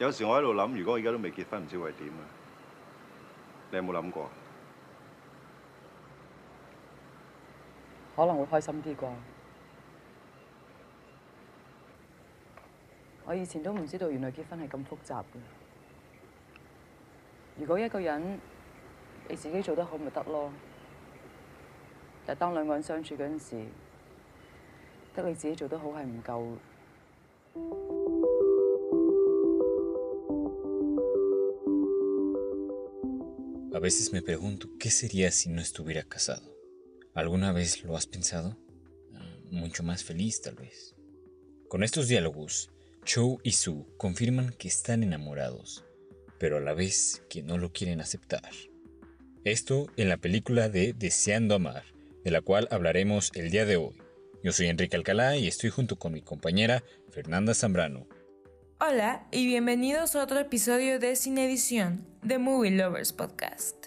有時我喺度諗，如果我而家都未結婚，唔知會係點啊？你有冇諗過？可能會開心啲啩。我以前都唔知道原來結婚係咁複雜嘅。如果一個人你自己做得好咪得咯，但當兩個人相處嗰陣時，得你自己做得好係唔夠。 veces me pregunto, ¿qué sería si no estuviera casado? ¿Alguna vez lo has pensado? Mucho más feliz, tal vez. Con estos diálogos, Cho y Sue confirman que están enamorados, pero a la vez que no lo quieren aceptar. Esto en la película de Deseando Amar, de la cual hablaremos el día de hoy. Yo soy Enrique Alcalá y estoy junto con mi compañera Fernanda Zambrano. Hola y bienvenidos a otro episodio de Cine Edición, The Movie Lovers Podcast.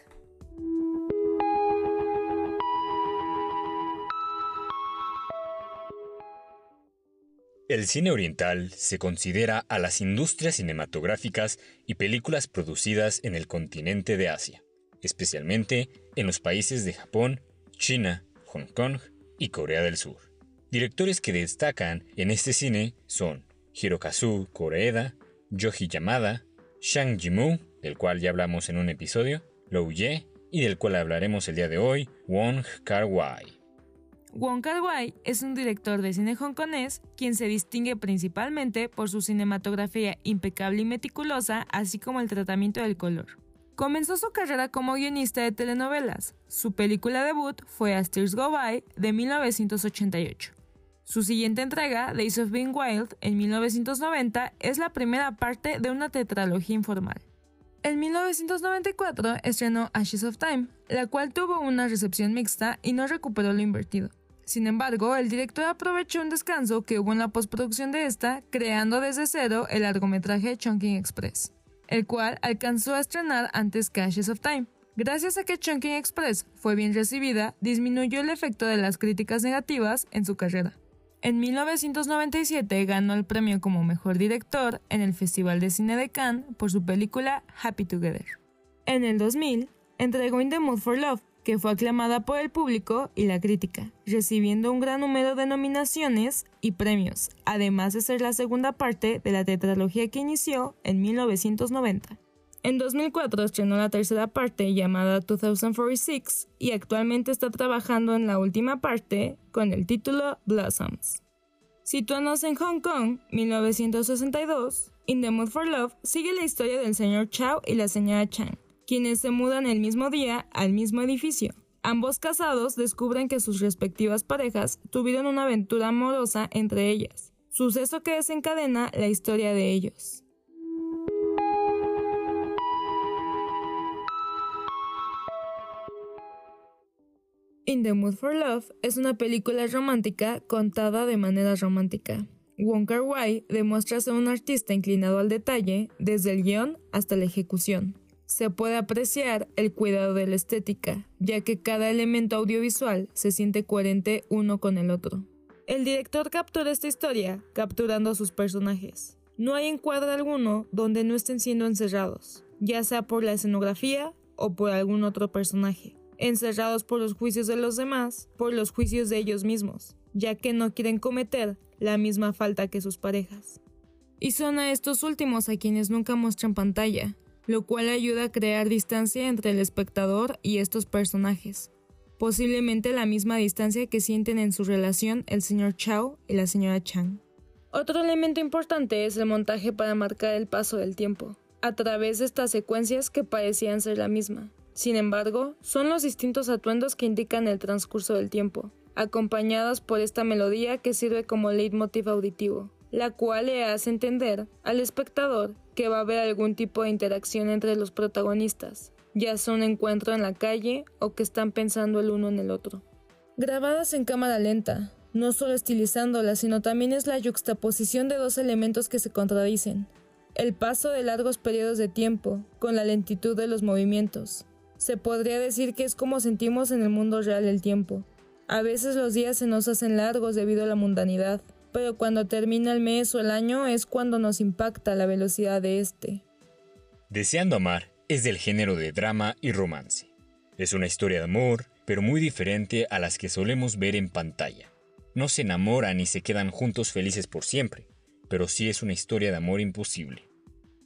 El cine oriental se considera a las industrias cinematográficas y películas producidas en el continente de Asia, especialmente en los países de Japón, China, Hong Kong y Corea del Sur. Directores que destacan en este cine son Hirokazu Koreeda, Yoji Yamada, Shang Jimu, del cual ya hablamos en un episodio, Lou Ye, y del cual hablaremos el día de hoy, Wong Kar-wai. Wong Kar-wai es un director de cine hongkonés quien se distingue principalmente por su cinematografía impecable y meticulosa, así como el tratamiento del color. Comenzó su carrera como guionista de telenovelas. Su película debut fue As Tears Go By de 1988. Su siguiente entrega, Days of Being Wild, en 1990, es la primera parte de una tetralogía informal. En 1994 estrenó Ashes of Time, la cual tuvo una recepción mixta y no recuperó lo invertido. Sin embargo, el director aprovechó un descanso que hubo en la postproducción de esta, creando desde cero el largometraje Chunking Express, el cual alcanzó a estrenar antes que Ashes of Time. Gracias a que Chunking Express fue bien recibida, disminuyó el efecto de las críticas negativas en su carrera. En 1997 ganó el premio como mejor director en el Festival de Cine de Cannes por su película Happy Together. En el 2000 entregó In the Mood for Love, que fue aclamada por el público y la crítica, recibiendo un gran número de nominaciones y premios, además de ser la segunda parte de la tetralogía que inició en 1990. En 2004 estrenó la tercera parte llamada 2046 y actualmente está trabajando en la última parte con el título Blossoms. Situándose en Hong Kong, 1962, In the Mood for Love sigue la historia del señor Chao y la señora Chang, quienes se mudan el mismo día al mismo edificio. Ambos casados descubren que sus respectivas parejas tuvieron una aventura amorosa entre ellas, suceso que desencadena la historia de ellos. In the Mood for Love es una película romántica contada de manera romántica. Wong Kar Wai demuestra ser un artista inclinado al detalle desde el guion hasta la ejecución. Se puede apreciar el cuidado de la estética, ya que cada elemento audiovisual se siente coherente uno con el otro. El director captura esta historia capturando a sus personajes. No hay encuadre alguno donde no estén siendo encerrados, ya sea por la escenografía o por algún otro personaje encerrados por los juicios de los demás, por los juicios de ellos mismos, ya que no quieren cometer la misma falta que sus parejas. Y son a estos últimos a quienes nunca muestran pantalla, lo cual ayuda a crear distancia entre el espectador y estos personajes, posiblemente la misma distancia que sienten en su relación el señor Chao y la señora Chang. Otro elemento importante es el montaje para marcar el paso del tiempo, a través de estas secuencias que parecían ser la misma, sin embargo, son los distintos atuendos que indican el transcurso del tiempo, acompañados por esta melodía que sirve como leitmotiv auditivo, la cual le hace entender al espectador que va a haber algún tipo de interacción entre los protagonistas, ya sea un encuentro en la calle o que están pensando el uno en el otro. Grabadas en cámara lenta, no solo estilizándolas, sino también es la yuxtaposición de dos elementos que se contradicen. El paso de largos periodos de tiempo con la lentitud de los movimientos, se podría decir que es como sentimos en el mundo real el tiempo. A veces los días se nos hacen largos debido a la mundanidad, pero cuando termina el mes o el año es cuando nos impacta la velocidad de este. Deseando amar es del género de drama y romance. Es una historia de amor, pero muy diferente a las que solemos ver en pantalla. No se enamoran y se quedan juntos felices por siempre, pero sí es una historia de amor imposible.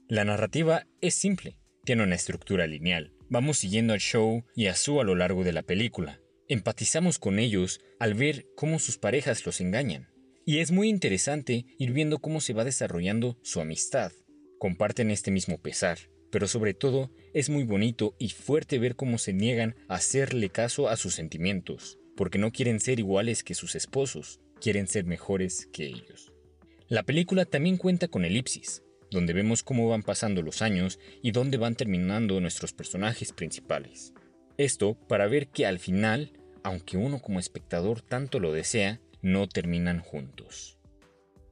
La narrativa es simple, tiene una estructura lineal. Vamos siguiendo al show y a Sue a lo largo de la película. Empatizamos con ellos al ver cómo sus parejas los engañan. Y es muy interesante ir viendo cómo se va desarrollando su amistad. Comparten este mismo pesar, pero sobre todo es muy bonito y fuerte ver cómo se niegan a hacerle caso a sus sentimientos, porque no quieren ser iguales que sus esposos, quieren ser mejores que ellos. La película también cuenta con elipsis, donde vemos cómo van pasando los años y dónde van terminando nuestros personajes principales. Esto para ver que al final, aunque uno como espectador tanto lo desea, no terminan juntos.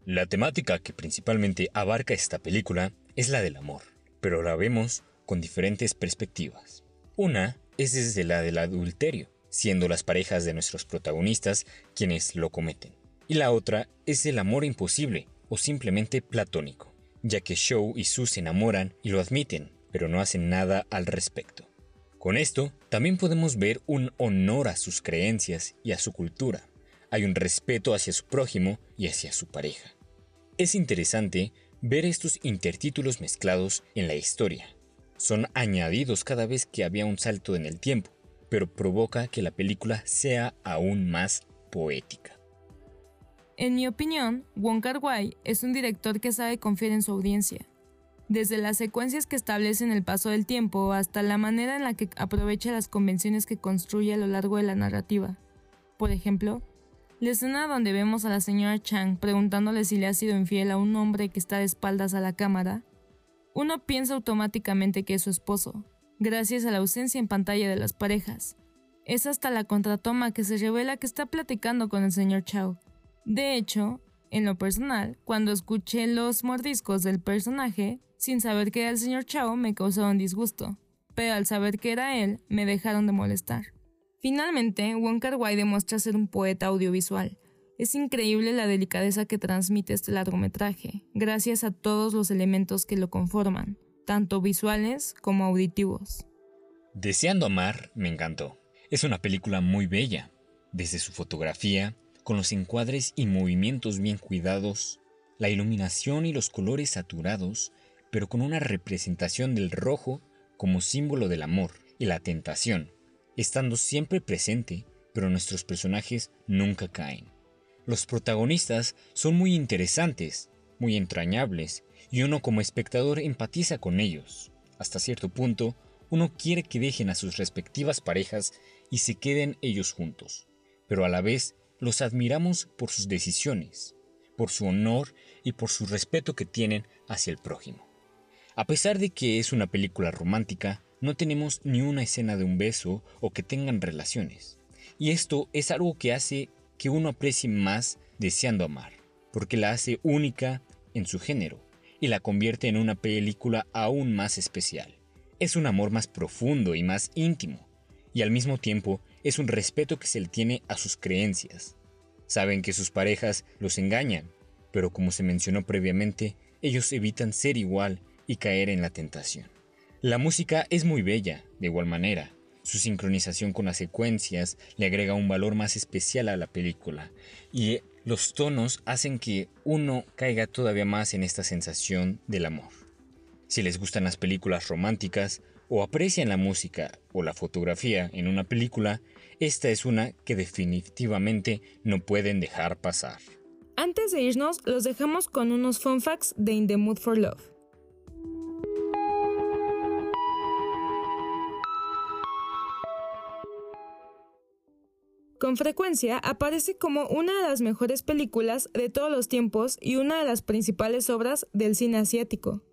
La temática que principalmente abarca esta película es la del amor, pero la vemos con diferentes perspectivas. Una es desde la del adulterio, siendo las parejas de nuestros protagonistas quienes lo cometen. Y la otra es el amor imposible o simplemente platónico, ya que Show y Sue se enamoran y lo admiten, pero no hacen nada al respecto. Con esto, también podemos ver un honor a sus creencias y a su cultura. Hay un respeto hacia su prójimo y hacia su pareja. Es interesante ver estos intertítulos mezclados en la historia. Son añadidos cada vez que había un salto en el tiempo, pero provoca que la película sea aún más poética. En mi opinión, Wong Kar Wai es un director que sabe confiar en su audiencia. Desde las secuencias que establece en el paso del tiempo hasta la manera en la que aprovecha las convenciones que construye a lo largo de la narrativa. Por ejemplo, la escena donde vemos a la señora Chang preguntándole si le ha sido infiel a un hombre que está de espaldas a la cámara, uno piensa automáticamente que es su esposo, gracias a la ausencia en pantalla de las parejas. Es hasta la contratoma que se revela que está platicando con el señor Chao, de hecho, en lo personal, cuando escuché los mordiscos del personaje, sin saber que era el señor Chao, me causaron disgusto, pero al saber que era él, me dejaron de molestar. Finalmente, Wong Kar demuestra ser un poeta audiovisual. Es increíble la delicadeza que transmite este largometraje, gracias a todos los elementos que lo conforman, tanto visuales como auditivos. Deseando amar me encantó. Es una película muy bella, desde su fotografía, con los encuadres y movimientos bien cuidados, la iluminación y los colores saturados, pero con una representación del rojo como símbolo del amor y la tentación, estando siempre presente, pero nuestros personajes nunca caen. Los protagonistas son muy interesantes, muy entrañables, y uno como espectador empatiza con ellos. Hasta cierto punto, uno quiere que dejen a sus respectivas parejas y se queden ellos juntos, pero a la vez los admiramos por sus decisiones, por su honor y por su respeto que tienen hacia el prójimo. A pesar de que es una película romántica, no tenemos ni una escena de un beso o que tengan relaciones. Y esto es algo que hace que uno aprecie más deseando amar, porque la hace única en su género y la convierte en una película aún más especial. Es un amor más profundo y más íntimo, y al mismo tiempo es un respeto que se le tiene a sus creencias. Saben que sus parejas los engañan, pero como se mencionó previamente, ellos evitan ser igual y caer en la tentación. La música es muy bella, de igual manera. Su sincronización con las secuencias le agrega un valor más especial a la película y los tonos hacen que uno caiga todavía más en esta sensación del amor. Si les gustan las películas románticas o aprecian la música o la fotografía en una película, esta es una que definitivamente no pueden dejar pasar. Antes de irnos, los dejamos con unos fun facts de In the Mood for Love. Con frecuencia aparece como una de las mejores películas de todos los tiempos y una de las principales obras del cine asiático.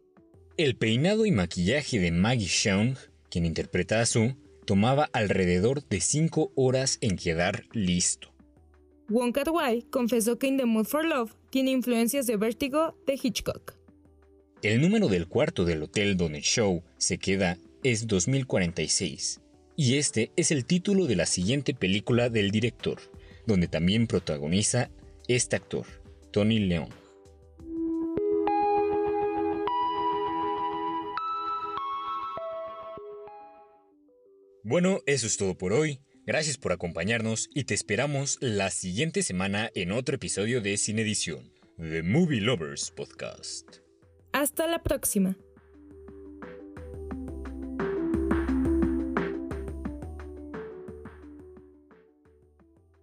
El peinado y maquillaje de Maggie Cheung, quien interpreta a Sue, tomaba alrededor de 5 horas en quedar listo. Wong Kar Wai confesó que In the Mood for Love tiene influencias de Vértigo de Hitchcock. El número del cuarto del hotel donde el show se queda es 2046, y este es el título de la siguiente película del director, donde también protagoniza este actor, Tony León. Bueno, eso es todo por hoy. Gracias por acompañarnos y te esperamos la siguiente semana en otro episodio de Cine Edición, The Movie Lovers Podcast. Hasta la próxima.